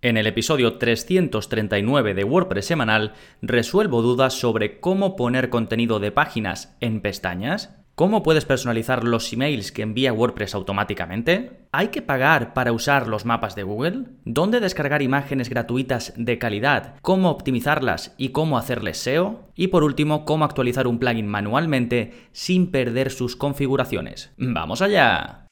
En el episodio 339 de WordPress semanal resuelvo dudas sobre cómo poner contenido de páginas en pestañas, cómo puedes personalizar los emails que envía WordPress automáticamente, ¿hay que pagar para usar los mapas de Google? ¿Dónde descargar imágenes gratuitas de calidad? ¿Cómo optimizarlas y cómo hacerles SEO? Y por último, cómo actualizar un plugin manualmente sin perder sus configuraciones. ¡Vamos allá!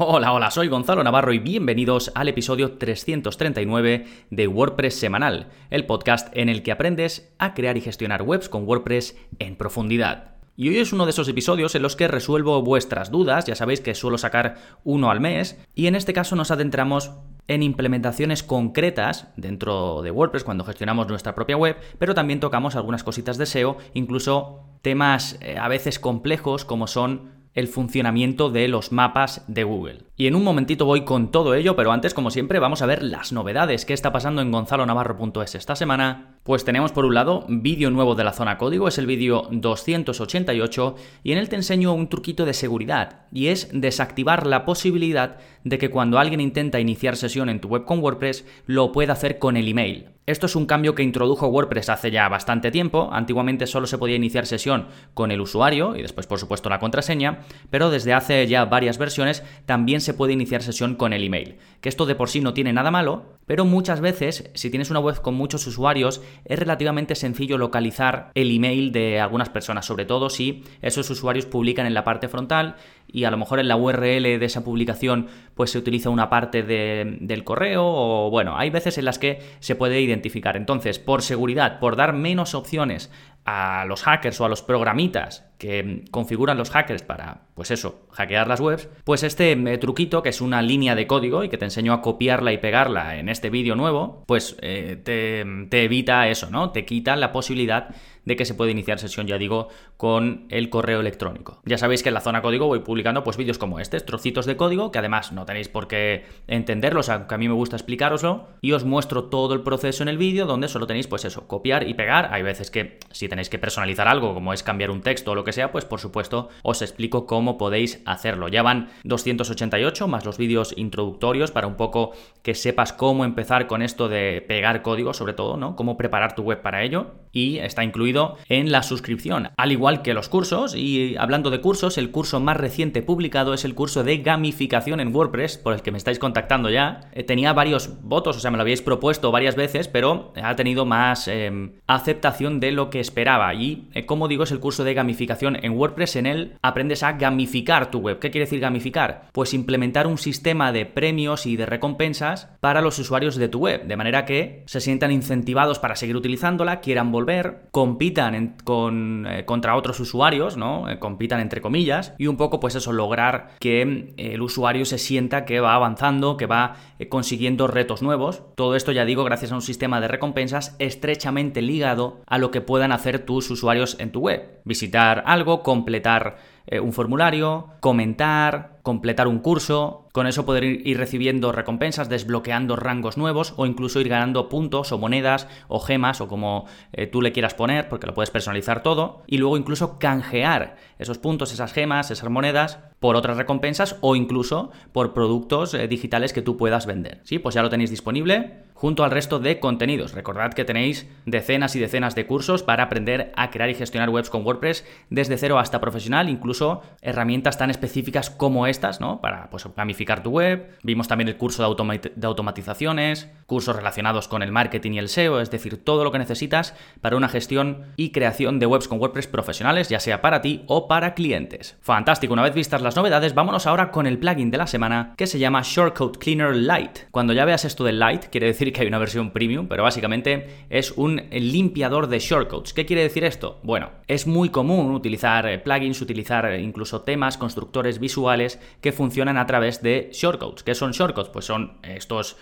Hola, hola, soy Gonzalo Navarro y bienvenidos al episodio 339 de WordPress Semanal, el podcast en el que aprendes a crear y gestionar webs con WordPress en profundidad. Y hoy es uno de esos episodios en los que resuelvo vuestras dudas, ya sabéis que suelo sacar uno al mes, y en este caso nos adentramos en implementaciones concretas dentro de WordPress cuando gestionamos nuestra propia web, pero también tocamos algunas cositas de SEO, incluso temas eh, a veces complejos como son el funcionamiento de los mapas de Google. Y en un momentito voy con todo ello, pero antes, como siempre, vamos a ver las novedades que está pasando en gonzalonavarro.es esta semana. Pues tenemos por un lado vídeo nuevo de la zona código, es el vídeo 288 y en él te enseño un truquito de seguridad y es desactivar la posibilidad de que cuando alguien intenta iniciar sesión en tu web con WordPress lo pueda hacer con el email. Esto es un cambio que introdujo WordPress hace ya bastante tiempo. Antiguamente solo se podía iniciar sesión con el usuario y después, por supuesto, la contraseña, pero desde hace ya varias versiones también se puede iniciar sesión con el email. Que esto de por sí no tiene nada malo, pero muchas veces, si tienes una web con muchos usuarios, es relativamente sencillo localizar el email de algunas personas, sobre todo si esos usuarios publican en la parte frontal y a lo mejor en la URL de esa publicación pues se utiliza una parte del correo o bueno, hay veces en las que se puede identificar. Entonces, por seguridad, por dar menos opciones a los hackers o a los programitas que configuran los hackers para, pues eso, hackear las webs, pues este truquito, que es una línea de código y que te enseño a copiarla y pegarla en este vídeo nuevo, pues eh, te, te, evita eso, ¿no? Te quita la posibilidad de que se puede iniciar sesión, ya digo, con el correo electrónico. Ya sabéis que en la zona código voy publicando pues vídeos como este, trocitos de código, que además no tenéis por qué entenderlos, aunque a mí me gusta explicaroslo, y os muestro todo el proceso en el vídeo donde solo tenéis pues eso, copiar y pegar. Hay veces que si tenéis que personalizar algo, como es cambiar un texto o lo que sea, pues por supuesto os explico cómo podéis hacerlo. Ya van 288 más los vídeos introductorios para un poco que sepas cómo empezar con esto de pegar código, sobre todo, ¿no? Cómo preparar tu web para ello. Y está incluido en la suscripción, al igual que los cursos. Y hablando de cursos, el curso más reciente publicado es el curso de gamificación en WordPress, por el que me estáis contactando ya. Eh, tenía varios votos, o sea, me lo habéis propuesto varias veces, pero ha tenido más em, aceptación de lo que esperaba. Y eh, como digo, es el curso de gamificación en WordPress. En él aprendes a gamificar tu web. ¿Qué quiere decir gamificar? Pues implementar un sistema de premios y de recompensas para los usuarios de tu web, de manera que se sientan incentivados para seguir utilizándola, quieran volver, compitan con, eh, contra otros usuarios, ¿no? Eh, compitan entre comillas, y un poco pues eso, lograr que el usuario se sienta que va avanzando, que va consiguiendo retos nuevos. Todo esto, ya digo, gracias a un sistema de recompensas estrechamente ligado a lo que puedan hacer tus usuarios en tu web. Visitar algo, completar eh, un formulario, comentar, completar un curso, con eso poder ir recibiendo recompensas, desbloqueando rangos nuevos o incluso ir ganando puntos o monedas o gemas o como eh, tú le quieras poner, porque lo puedes personalizar todo, y luego incluso canjear esos puntos, esas gemas, esas monedas por otras recompensas o incluso por productos eh, digitales que tú puedas vender. Sí, pues ya lo tenéis disponible junto al resto de contenidos. Recordad que tenéis decenas y decenas de cursos para aprender a crear y gestionar webs con WordPress desde cero hasta profesional, incluso herramientas tan específicas como estas, ¿no? Para pues, gamificar tu web. Vimos también el curso de, de automatizaciones, cursos relacionados con el marketing y el SEO, es decir, todo lo que necesitas para una gestión y creación de webs con WordPress profesionales, ya sea para ti o para clientes. Fantástico, una vez vistas las novedades, vámonos ahora con el plugin de la semana que se llama Shortcode Cleaner Lite. Cuando ya veas esto del Lite, quiere decir que hay una versión premium, pero básicamente es un limpiador de shortcodes. ¿Qué quiere decir esto? Bueno, es muy común utilizar eh, plugins, utilizar eh, incluso temas, constructores visuales que funcionan a través de shortcodes. ¿Qué son shortcodes? Pues son estos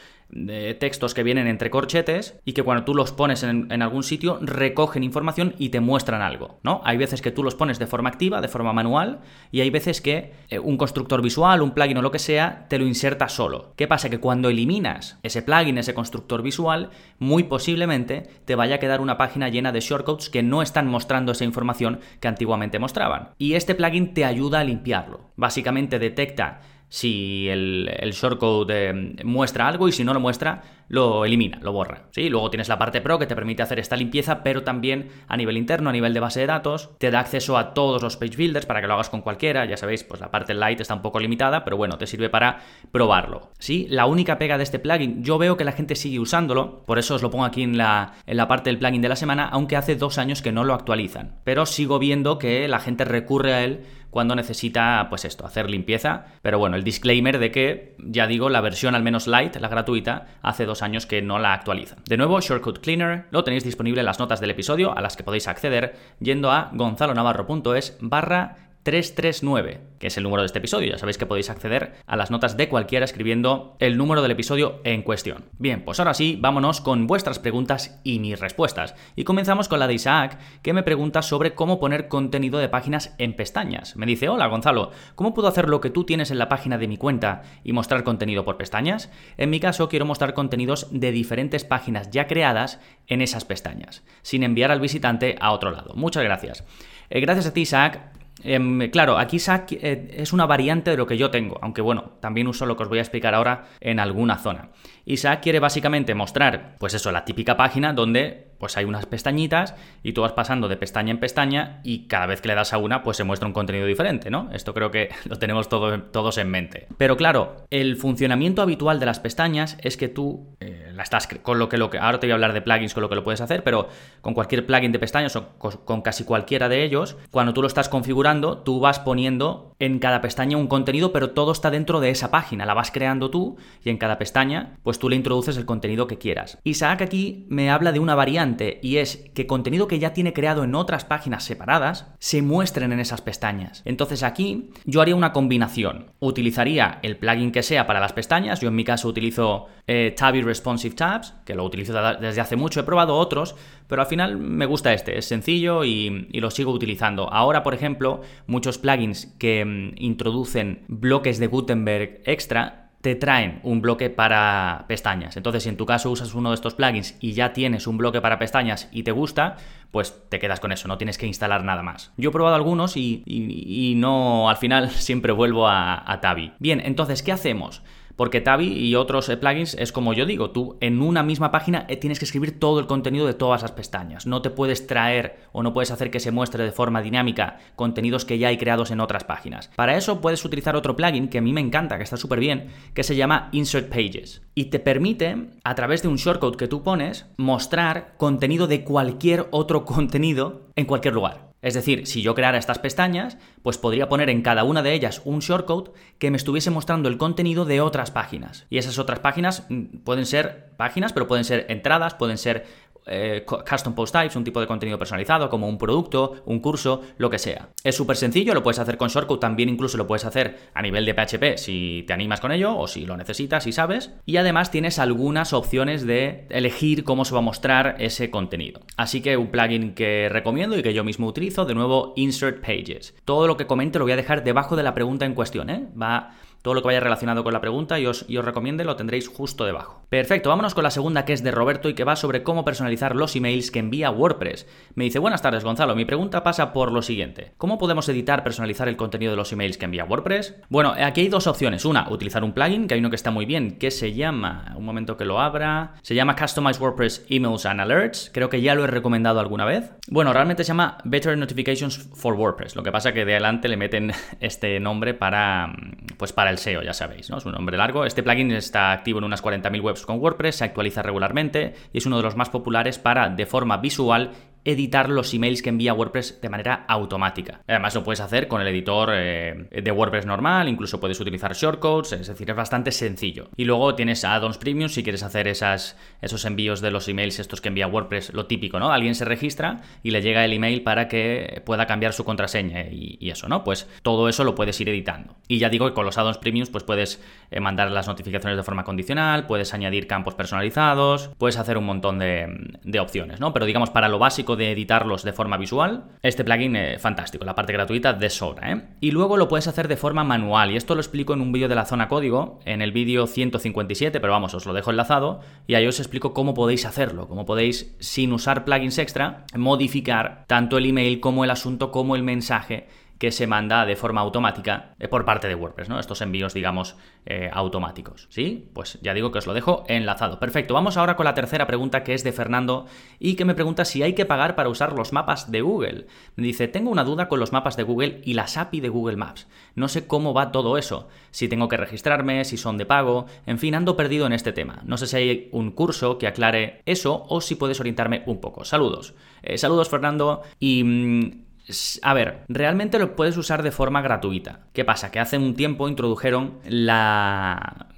textos que vienen entre corchetes y que cuando tú los pones en, algún sitio recogen información y te muestran algo, ¿no? Hay veces que tú los pones de forma activa, de forma manual, y hay veces que eh, un constructor visual, un plugin o lo que sea, te lo inserta solo. ¿Qué pasa? Que cuando eliminas ese plugin, ese constructor visual, muy posiblemente te vaya a quedar una página llena de shortcodes que no están mostrando esa información que antiguamente mostraban. Y este plugin te ayuda a limpiarlo. Básicamente detecta si el, shortcode eh, muestra algo y si no lo muestra, lo elimina, lo borra. ¿sí? Luego tienes la parte pro que te permite hacer esta limpieza, pero también a nivel interno, a nivel de base de datos, te da acceso a todos los page builders para que lo hagas con cualquiera. Ya sabéis, pues la parte light está un poco limitada, pero bueno, te sirve para probarlo. ¿sí? La única pega de este plugin, yo veo que la gente sigue usándolo, por eso os lo pongo aquí en la, en la parte del plugin de la semana, aunque hace dos años que no lo actualizan. Pero sigo viendo que la gente recurre a él cuando necesita, pues esto, hacer limpieza. Pero bueno, el disclaimer de que, ya digo, la versión al menos light, la gratuita, hace dos años que no la actualizan. De nuevo, Shortcut Cleaner lo tenéis disponible en las notas del episodio a las que podéis acceder yendo a gonzalonavarro.es barra 339, que es el número de este episodio. Ya sabéis que podéis acceder a las notas de cualquiera escribiendo el número del episodio en cuestión. Bien, pues ahora sí, vámonos con vuestras preguntas y mis respuestas. Y comenzamos con la de Isaac, que me pregunta sobre cómo poner contenido de páginas en pestañas. Me dice, hola Gonzalo, ¿cómo puedo hacer lo que tú tienes en la página de mi cuenta y mostrar contenido por pestañas? En mi caso, quiero mostrar contenidos de diferentes páginas ya creadas en esas pestañas, sin enviar al visitante a otro lado. Muchas gracias. Eh, gracias a ti, Isaac. Em, claro, aquí SAC eh, es una variante de lo que yo tengo, aunque bueno, también uso lo que os voy a explicar ahora en alguna zona. Isaac quiere básicamente mostrar, pues eso, la típica página donde pues hay unas pestañitas y tú vas pasando de pestaña en pestaña y cada vez que le das a una pues se muestra un contenido diferente, ¿no? Esto creo que lo tenemos todos en mente. Pero claro, el funcionamiento habitual de las pestañas es que tú eh, la estás con lo que lo que ahora te voy a hablar de plugins con lo que lo puedes hacer, pero con cualquier plugin de pestañas o con casi cualquiera de ellos, cuando tú lo estás configurando, tú vas poniendo en cada pestaña un contenido, pero todo está dentro de esa página, la vas creando tú y en cada pestaña pues tú le introduces el contenido que quieras. Isaac aquí me habla de una variante y es que contenido que ya tiene creado en otras páginas separadas se muestren en esas pestañas. Entonces aquí yo haría una combinación. Utilizaría el plugin que sea para las pestañas. Yo en mi caso utilizo eh, Tabby Responsive Tabs, que lo utilizo desde hace mucho. He probado otros, pero al final me gusta este. Es sencillo y, lo sigo utilizando. Ahora, por ejemplo, muchos plugins que mm, introducen bloques de Gutenberg extra te traen un bloque para pestañas. Entonces, si en tu caso usas uno de estos plugins y ya tienes un bloque para pestañas y te gusta, pues te quedas con eso, no tienes que instalar nada más. Yo he probado algunos y, no, al final siempre vuelvo a, a Tabi. Bien, entonces, ¿qué hacemos? Porque Tabi y otros eh, plugins es como yo digo, tú en una misma página eh, tienes que escribir todo el contenido de todas las pestañas. No te puedes traer o no puedes hacer que se muestre de forma dinámica contenidos que ya hay creados en otras páginas. Para eso puedes utilizar otro plugin que a mí me encanta, que está súper bien, que se llama Insert Pages. Y te permite, a través de un shortcode que tú pones, mostrar contenido de cualquier otro contenido en cualquier lugar. Es decir, si yo creara estas pestañas, pues podría poner en cada una de ellas un shortcode que me estuviese mostrando el contenido de otras páginas. Y esas otras páginas mm, pueden ser páginas, pero pueden ser entradas, pueden ser eh, custom post types, un tipo de contenido personalizado, como un producto, un curso, lo que sea. Es súper sencillo, lo puedes hacer con Shortcut, también incluso lo puedes hacer a nivel de PHP si te animas con ello o si lo necesitas y sabes. Y además tienes algunas opciones de elegir cómo se va a mostrar ese contenido. Así que un plugin que recomiendo y que yo mismo utilizo, de nuevo, Insert Pages. Todo lo que comente lo voy a dejar debajo de la pregunta en cuestión, ¿eh? Va todo lo que vaya relacionado con la pregunta y os, y os recomiende lo tendréis justo debajo. Perfecto, vámonos con la segunda que es de Roberto y que va sobre cómo personalizar los emails que envía WordPress. Me dice, buenas tardes Gonzalo, mi pregunta pasa por lo siguiente. ¿Cómo podemos editar, personalizar el contenido de los emails que envía WordPress? Bueno, aquí hay dos opciones. Una, utilizar un plugin, que hay uno que está muy bien, que se llama, un momento que lo abra, se llama Customize WordPress Emails and Alerts. Creo que ya lo he recomendado alguna vez. Bueno, realmente se llama Better Notifications for WordPress. Lo que pasa que de adelante le meten este nombre para, pues para el SEO, ya sabéis, ¿no? Es un nombre largo. Este plugin está activo en unas 40.000 webs con WordPress, se actualiza regularmente y es uno de los más populares para, de forma visual, editar los emails que envía WordPress de manera automática. Además lo puedes hacer con el editor eh, de WordPress normal, incluso puedes utilizar shortcodes, es decir, es bastante sencillo. Y luego tienes add-ons premium si quieres hacer esas, esos envíos de los emails estos que envía WordPress, lo típico, ¿no? Alguien se registra y le llega el email para que pueda cambiar su contraseña y, eso, ¿no? Pues todo eso lo puedes ir editando. Y ya digo que con los add-ons premiums pues puedes eh, mandar las notificaciones de forma condicional, puedes añadir campos personalizados, puedes hacer un montón de, opciones, ¿no? Pero digamos, para lo básico de editarlos de forma visual, este plugin es fantástico, la parte gratuita de sobra, ¿eh? Y luego lo puedes hacer de forma manual, y esto lo explico en un vídeo de la zona código, en el vídeo 157, pero vamos, os lo dejo enlazado, y ahí os explico cómo podéis hacerlo, cómo podéis, sin usar plugins extra, modificar tanto el email como el asunto como el mensaje que se manda de forma automática eh, por parte de WordPress, ¿no? Estos envíos, digamos, eh, automáticos. ¿Sí? Pues ya digo que os lo dejo enlazado. Perfecto. Vamos ahora con la tercera pregunta que es de Fernando y que me pregunta si hay que pagar para usar los mapas de Google. Me dice, tengo una duda con los mapas de Google y las API de Google Maps. No sé cómo va todo eso. Si tengo que registrarme, si son de pago. En fin, ando perdido en este tema. No sé si hay un curso que aclare eso o si puedes orientarme un poco. Saludos. Eh, saludos, Fernando. Y mm, a ver, realmente lo puedes usar de forma gratuita. ¿Qué pasa? Que hace un tiempo introdujeron la,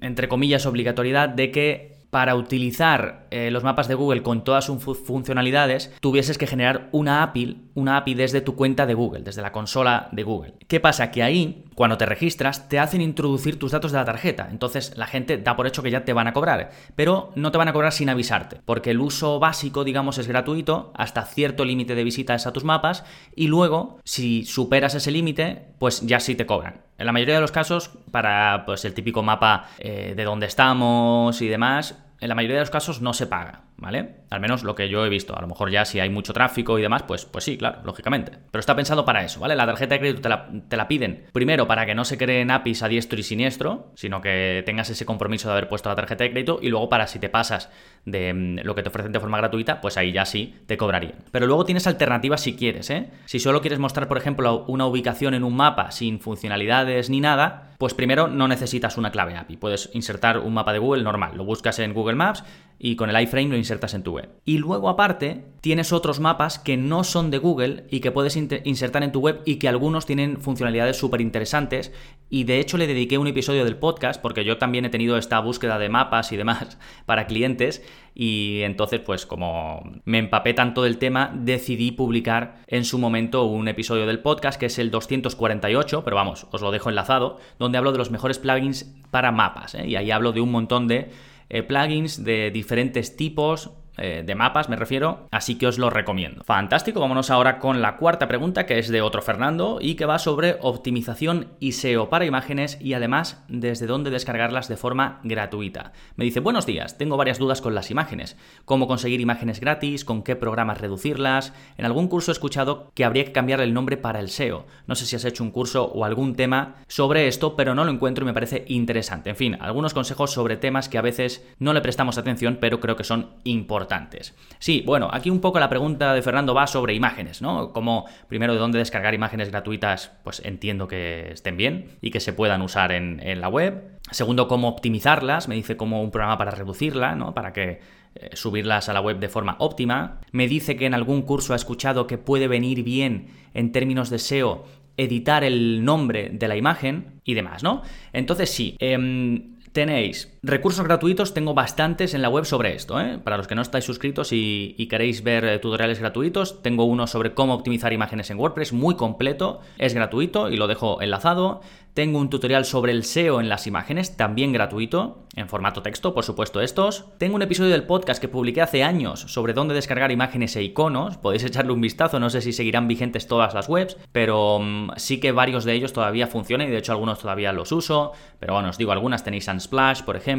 entre comillas, obligatoriedad de que para utilizar eh, los mapas de Google con todas sus funcionalidades, tuvieses que generar una API, una API desde tu cuenta de Google, desde la consola de Google. ¿Qué pasa? Que ahí, cuando te registras, te hacen introducir tus datos de la tarjeta. Entonces la gente da por hecho que ya te van a cobrar, pero no te van a cobrar sin avisarte, porque el uso básico, digamos, es gratuito hasta cierto límite de visitas a tus mapas y luego, si superas ese límite, pues ya sí te cobran. En la mayoría de los casos, para pues, el típico mapa eh, de dónde estamos y demás, en la mayoría de los casos no se paga, ¿vale? Al menos lo que yo he visto. A lo mejor ya si hay mucho tráfico y demás, pues, pues sí, claro, lógicamente. Pero está pensado para eso, ¿vale? La tarjeta de crédito te la, te la, piden primero para que no se creen APIs a diestro y siniestro, sino que tengas ese compromiso de haber puesto la tarjeta de crédito y luego para si te pasas de mm, lo que te ofrecen de forma gratuita, pues ahí ya sí te cobrarían. Pero luego tienes alternativas si quieres, ¿eh? Si solo quieres mostrar, por ejemplo, una ubicación en un mapa sin funcionalidades ni nada, pues primero no necesitas una clave API. Puedes insertar un mapa de Google normal. Lo buscas en Google Maps y con el iframe lo insertas en tu web. Y luego aparte tienes otros mapas que no son de Google y que puedes insertar en tu web y que algunos tienen funcionalidades súper interesantes. Y de hecho le dediqué un episodio del podcast porque yo también he tenido esta búsqueda de mapas y demás para clientes. Y entonces, pues como me empapé tanto del tema, decidí publicar en su momento un episodio del podcast que es el 248, pero vamos, os lo dejo enlazado, donde hablo de los mejores plugins para mapas. ¿eh? Y ahí hablo de un montón de plugins de diferentes tipos, eh, de mapas me refiero, así que os lo recomiendo. Fantástico, vámonos ahora con la cuarta pregunta que es de otro Fernando y que va sobre optimización y SEO para imágenes y además desde dónde descargarlas de forma gratuita. Me dice, buenos días, tengo varias dudas con las imágenes, cómo conseguir imágenes gratis, con qué programas reducirlas, en algún curso he escuchado que habría que cambiar el nombre para el SEO, no sé si has hecho un curso o algún tema sobre esto, pero no lo encuentro y me parece interesante. En fin, algunos consejos sobre temas que a veces no le prestamos atención, pero creo que son importantes Sí, bueno, aquí un poco la pregunta de Fernando va sobre imágenes, ¿no? Como primero de dónde descargar imágenes gratuitas, pues entiendo que estén bien y que se puedan usar en, la web. Segundo, cómo optimizarlas, me dice como un programa para reducirla, ¿no? Para que eh, subirlas a la web de forma óptima. Me dice que en algún curso ha escuchado que puede venir bien en términos de SEO editar el nombre de la imagen y demás, ¿no? Entonces sí, em, tenéis recursos gratuitos, tengo bastantes en la web sobre esto. ¿eh? Para los que no estáis suscritos y, queréis ver eh, tutoriales gratuitos, tengo uno sobre cómo optimizar imágenes en WordPress, muy completo, es gratuito y lo dejo enlazado. Tengo un tutorial sobre el SEO en las imágenes, también gratuito, en formato texto, por supuesto estos. Tengo un episodio del podcast que publiqué hace años sobre dónde descargar imágenes e iconos, podéis echarle un vistazo, no sé si seguirán vigentes todas las webs, pero mm, sí que varios de ellos todavía funcionan y de hecho algunos todavía los uso, pero bueno, os digo, algunas tenéis Unsplash, por ejemplo,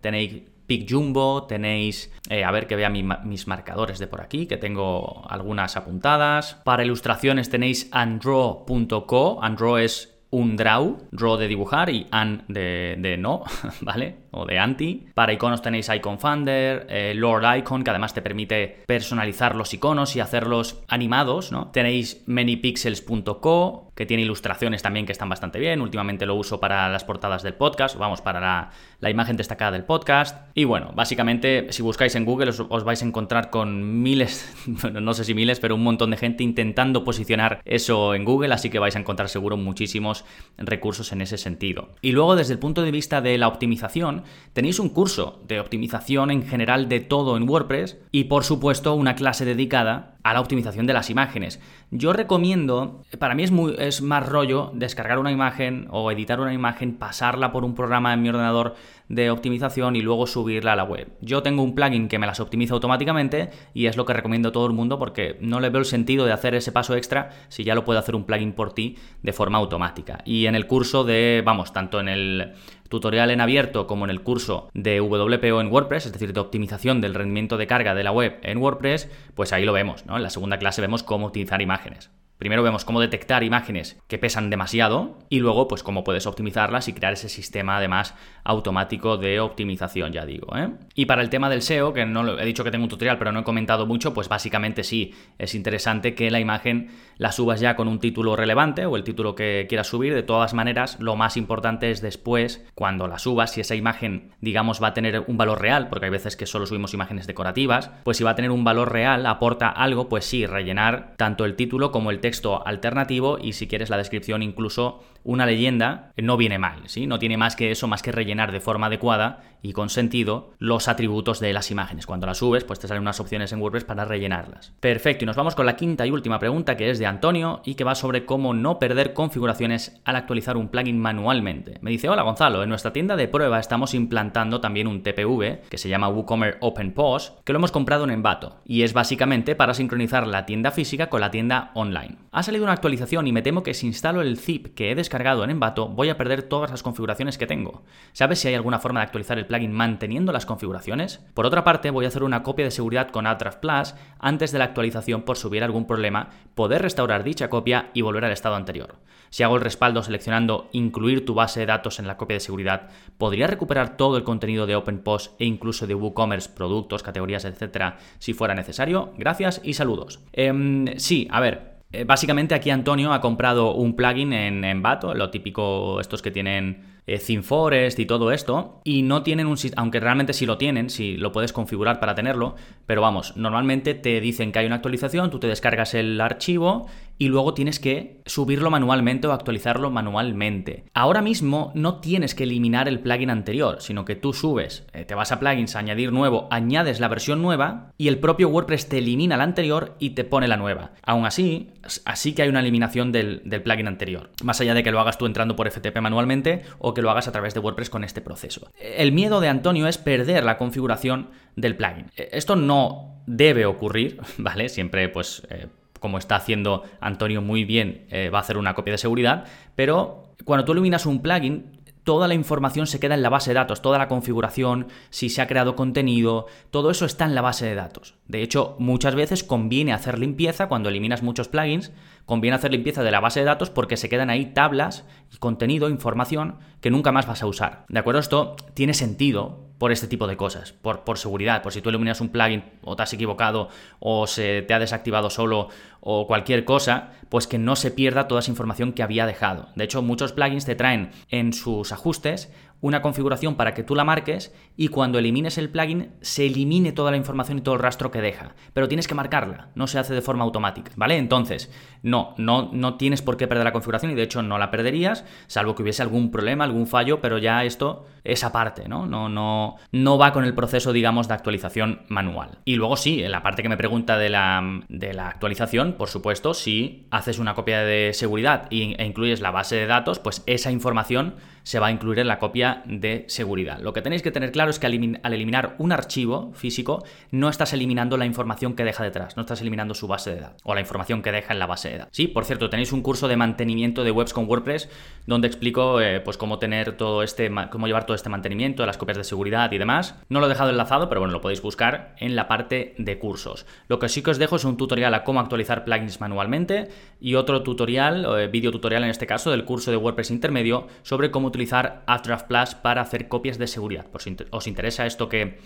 tenéis Jumbo, tenéis, eh, a ver que vea mis marcadores de por aquí, que tengo algunas apuntadas. Para ilustraciones tenéis andro.co, andro es un draw, draw de dibujar y an de no, ¿vale? O de anti. Para iconos tenéis Icon Finder, eh, Lord Icon, que además te permite personalizar los iconos y hacerlos animados, ¿no? Tenéis manypixels.co, que tiene ilustraciones también que están bastante bien. Últimamente lo uso para las portadas del podcast, vamos, para la, imagen destacada del podcast. Y bueno, básicamente, si buscáis en Google os, vais a encontrar con miles, no sé si miles, pero un montón de gente intentando posicionar eso en Google, así que vais a encontrar seguro muchísimos recursos en ese sentido. Y luego, desde el punto de vista de la optimización, tenéis un curso de optimización en general de todo en WordPress y, por supuesto, una clase dedicada a la optimización de las imágenes. Yo recomiendo, para mí es, muy, es más rollo descargar una imagen o editar una imagen, pasarla por un programa en mi ordenador de optimización y luego subirla a la web. Yo tengo un plugin que me las optimiza automáticamente y es lo que recomiendo a todo el mundo porque no le veo el sentido de hacer ese paso extra si ya lo puede hacer un plugin por ti de forma automática. Y en el curso de, vamos, tanto en el tutorial en abierto como en el curso de WPO en WordPress, es decir, de optimización del rendimiento de carga de la web en WordPress, pues ahí lo vemos, ¿no? En la segunda clase vemos cómo utilizar imágenes. Primero vemos cómo detectar imágenes que pesan demasiado y luego pues cómo puedes optimizarlas y crear ese sistema además automático de optimización, ya digo. ¿eh? Y para el tema del SEO, que no he dicho que tengo un tutorial pero no he comentado mucho, pues básicamente sí, es interesante que la imagen la subas ya con un título relevante o el título que quieras subir. De todas maneras, lo más importante es después, cuando la subas, si esa imagen digamos va a tener un valor real, porque hay veces que solo subimos imágenes decorativas, pues si va a tener un valor real, aporta algo, pues sí, rellenar tanto el título como el texto texto alternativo y si quieres la descripción incluso una leyenda no viene mal, ¿sí? No tiene más que eso, más que rellenar de forma adecuada y con sentido los atributos de las imágenes. Cuando las subes, pues te salen unas opciones en WordPress para rellenarlas. Perfecto, y nos vamos con la quinta y última pregunta que es de Antonio y que va sobre cómo no perder configuraciones al actualizar un plugin manualmente. Me dice, hola Gonzalo, en nuestra tienda de prueba estamos implantando también un TPV que se llama WooCommerce Open Pause, que lo hemos comprado en Envato y es básicamente para sincronizar la tienda física con la tienda online. Ha salido una actualización y me temo que si instalo el zip que he descargado en Envato voy a perder todas las configuraciones que tengo. ¿Sabes si hay alguna forma de actualizar el plugin manteniendo las configuraciones? Por otra parte, voy a hacer una copia de seguridad con Ahrefs Plus antes de la actualización por si hubiera algún problema, poder restaurar dicha copia y volver al estado anterior. Si hago el respaldo seleccionando incluir tu base de datos en la copia de seguridad, ¿podría recuperar todo el contenido de OpenPost e incluso de WooCommerce, productos, categorías, etcétera, si fuera necesario? Gracias y saludos. Em, sí, a ver, eh, básicamente aquí Antonio ha comprado un plugin en, en Bato, lo típico, estos que tienen eh, ThemeForest y todo esto, y no tienen un aunque realmente sí lo tienen, si lo puedes configurar para tenerlo, pero vamos, normalmente te dicen que hay una actualización, tú te descargas el archivo y luego tienes que subirlo manualmente o actualizarlo manualmente. Ahora mismo no tienes que eliminar el plugin anterior, sino que tú subes, eh, te vas a plugins, añadir nuevo, añades la versión nueva y el propio WordPress te elimina la anterior y te pone la nueva. Aún así, así que hay una eliminación del plugin anterior, más allá de que lo hagas tú entrando por FTP manualmente o que lo hagas a través de WordPress con este proceso. El miedo de Antonio es perder la configuración del plugin. E, esto no debe ocurrir, ¿vale? Siempre pues eh, como está haciendo Antonio muy bien, eh, va a hacer una copia de seguridad, pero cuando tú eliminas un plugin, toda la información se queda en la base de datos, toda la configuración, si se ha creado contenido, todo eso está en la base de datos. De hecho, muchas veces conviene hacer limpieza cuando eliminas muchos plugins, conviene hacer limpieza de la base de datos porque se quedan ahí tablas contenido, información que nunca más vas a usar. ¿De acuerdo? Esto tiene sentido por este tipo de cosas, por, por seguridad, por si tú eliminas un plugin o te has equivocado o se te ha desactivado solo o cualquier cosa, pues que no se pierda toda esa información que había dejado. De hecho, muchos plugins te traen en sus ajustes una configuración para que tú la marques y cuando elimines el plugin se elimine toda la información y todo el rastro que deja. Pero tienes que marcarla, no se hace de forma automática, ¿vale? Entonces, no, no, no tienes por qué perder la configuración y de hecho no la perderías, salvo que hubiese algún problema, algún fallo, pero ya esto es aparte, ¿no? No, no, no va con el proceso, digamos, de actualización manual. Y luego sí, en la parte que me pregunta de la, de la actualización, por supuesto, si haces una copia de seguridad e incluyes la base de datos, pues esa información se va a incluir en la copia de seguridad. Lo que tenéis que tener claro es que al eliminar un archivo físico no estás eliminando la información que deja detrás, no estás eliminando su base de datos o la información que deja en la base de datos. Sí, por cierto, tenéis un curso de mantenimiento de webs con WordPress donde explico eh, pues cómo tener todo este, cómo llevar todo este mantenimiento, las copias de seguridad y demás. No lo he dejado enlazado, pero bueno, lo podéis buscar en la parte de cursos. Lo que sí que os dejo es un tutorial a cómo actualizar plugins manualmente y otro tutorial, eh, vídeo tutorial en este caso, del curso de WordPress intermedio sobre cómo utilizar After Plus para hacer copias de seguridad. Por si os interesa esto que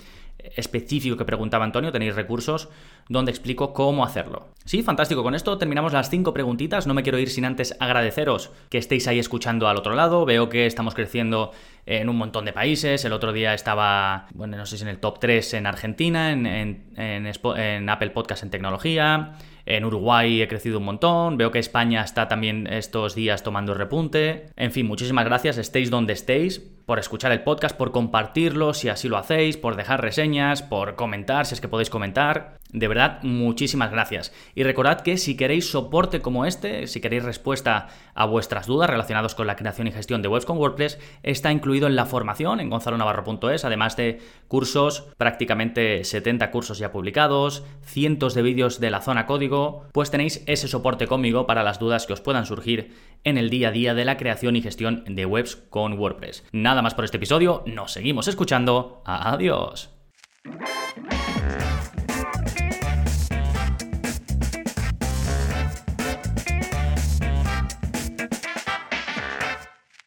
específico que preguntaba Antonio, tenéis recursos donde explico cómo hacerlo. Sí, fantástico. Con esto terminamos las cinco preguntitas. No me quiero ir sin antes agradeceros que estéis ahí escuchando al otro lado. Veo que estamos creciendo en un montón de países. El otro día estaba, bueno, no sé si en el top 3 en Argentina, en, en Apple Podcast en tecnología. En Uruguay he crecido un montón, veo que España está también estos días tomando repunte. En fin, muchísimas gracias, estéis donde estéis, por escuchar el podcast, por compartirlo si así lo hacéis, por dejar reseñas, por comentar si es que podéis comentar. De verdad, muchísimas gracias. Y recordad que si queréis soporte como este, si queréis respuesta a vuestras dudas relacionadas con la creación y gestión de webs con WordPress, está incluido en la formación en gonzalonavarro.es, además de cursos, prácticamente 70 cursos ya publicados, cientos de vídeos de la zona código, pues tenéis ese soporte conmigo para las dudas que os puedan surgir en el día a día de la creación y gestión de webs con WordPress. Nada más por este episodio, nos seguimos escuchando. Adiós.